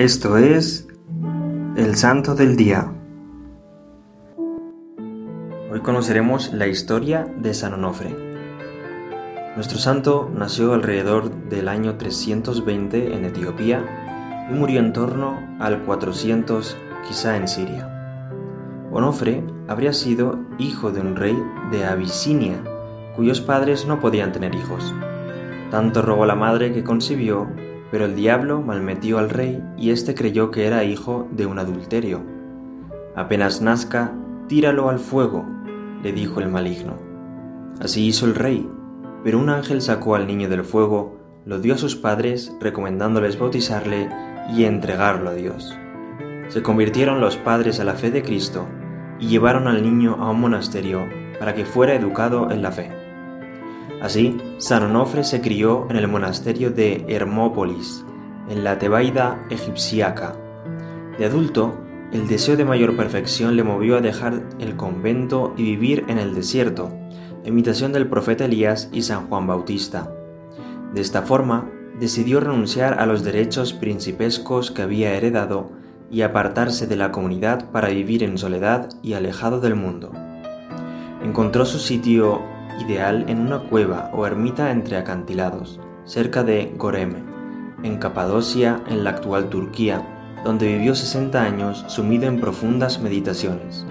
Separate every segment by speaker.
Speaker 1: Esto es el Santo del Día. Hoy conoceremos la historia de San Onofre. Nuestro santo nació alrededor del año 320 en Etiopía y murió en torno al 400 quizá en Siria. Onofre habría sido hijo de un rey de Abisinia, cuyos padres no podían tener hijos. Tanto rogó la madre que concibió pero el diablo malmetió al rey y éste creyó que era hijo de un adulterio. Apenas nazca, tíralo al fuego, le dijo el maligno. Así hizo el rey, pero un ángel sacó al niño del fuego, lo dio a sus padres, recomendándoles bautizarle y entregarlo a Dios. Se convirtieron los padres a la fe de Cristo y llevaron al niño a un monasterio para que fuera educado en la fe. Así, San Onofre se crió en el monasterio de Hermópolis, en la Tebaida egipciaca. De adulto, el deseo de mayor perfección le movió a dejar el convento y vivir en el desierto, imitación del profeta Elías y San Juan Bautista. De esta forma, decidió renunciar a los derechos principescos que había heredado y apartarse de la comunidad para vivir en soledad y alejado del mundo. Encontró su sitio ideal en una cueva o ermita entre acantilados, cerca de Goreme, en Capadocia, en la actual Turquía, donde vivió 60 años sumido en profundas meditaciones.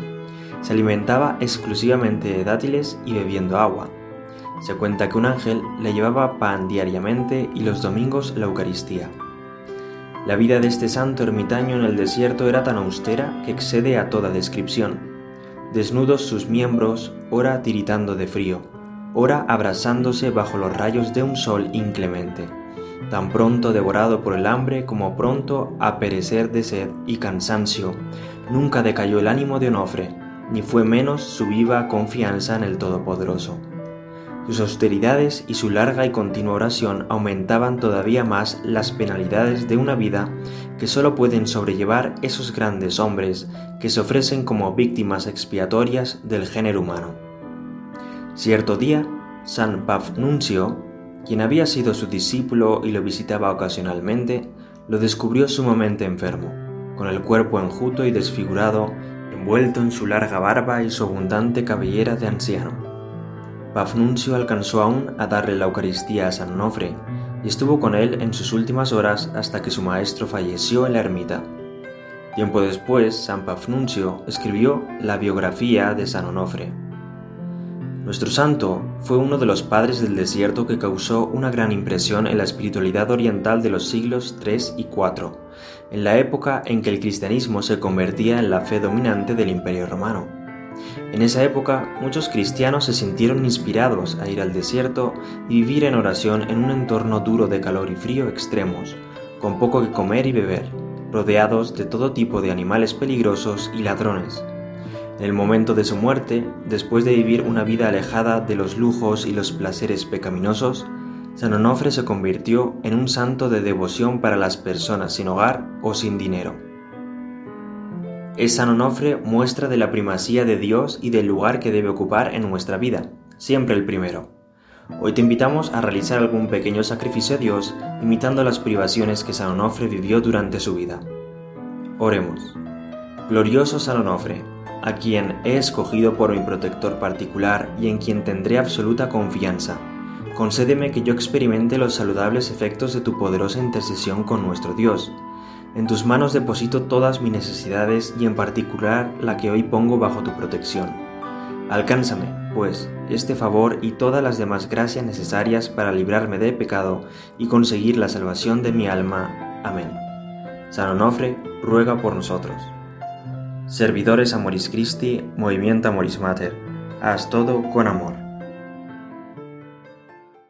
Speaker 1: Se alimentaba exclusivamente de dátiles y bebiendo agua. Se cuenta que un ángel le llevaba pan diariamente y los domingos la Eucaristía. La vida de este santo ermitaño en el desierto era tan austera que excede a toda descripción. Desnudos sus miembros, ora tiritando de frío, ora abrasándose bajo los rayos de un sol inclemente, tan pronto devorado por el hambre como pronto a perecer de sed y cansancio. Nunca decayó el ánimo de Onofre, ni fue menos su viva confianza en el Todopoderoso. Sus austeridades y su larga y continua oración aumentaban todavía más las penalidades de una vida que sólo pueden sobrellevar esos grandes hombres que se ofrecen como víctimas expiatorias del género humano. Cierto día, San Pafnuncio, quien había sido su discípulo y lo visitaba ocasionalmente, lo descubrió sumamente enfermo, con el cuerpo enjuto y desfigurado, envuelto en su larga barba y su abundante cabellera de anciano. Pafnuncio alcanzó aún a darle la Eucaristía a San Onofre y estuvo con él en sus últimas horas hasta que su maestro falleció en la ermita. Tiempo después, San Pafnuncio escribió la biografía de San Onofre. Nuestro santo fue uno de los padres del desierto que causó una gran impresión en la espiritualidad oriental de los siglos III y IV, en la época en que el cristianismo se convertía en la fe dominante del Imperio romano. En esa época, muchos cristianos se sintieron inspirados a ir al desierto y vivir en oración en un entorno duro de calor y frío extremos, con poco que comer y beber, rodeados de todo tipo de animales peligrosos y ladrones, en el momento de su muerte, después de vivir una vida alejada de los lujos y los placeres pecaminosos, San Onofre se convirtió en un santo de devoción para las personas sin hogar o sin dinero. Es San Onofre muestra de la primacía de Dios y del lugar que debe ocupar en nuestra vida, siempre el primero. Hoy te invitamos a realizar algún pequeño sacrificio a Dios imitando las privaciones que San Onofre vivió durante su vida. Oremos. Glorioso San Onofre, a quien he escogido por mi protector particular y en quien tendré absoluta confianza. Concédeme que yo experimente los saludables efectos de tu poderosa intercesión con nuestro Dios. En tus manos deposito todas mis necesidades y en particular la que hoy pongo bajo tu protección. Alcánzame, pues, este favor y todas las demás gracias necesarias para librarme de pecado y conseguir la salvación de mi alma. Amén. San Onofre, ruega por nosotros. Servidores Amoris Christi, Movimiento Amoris Mater, haz todo con amor.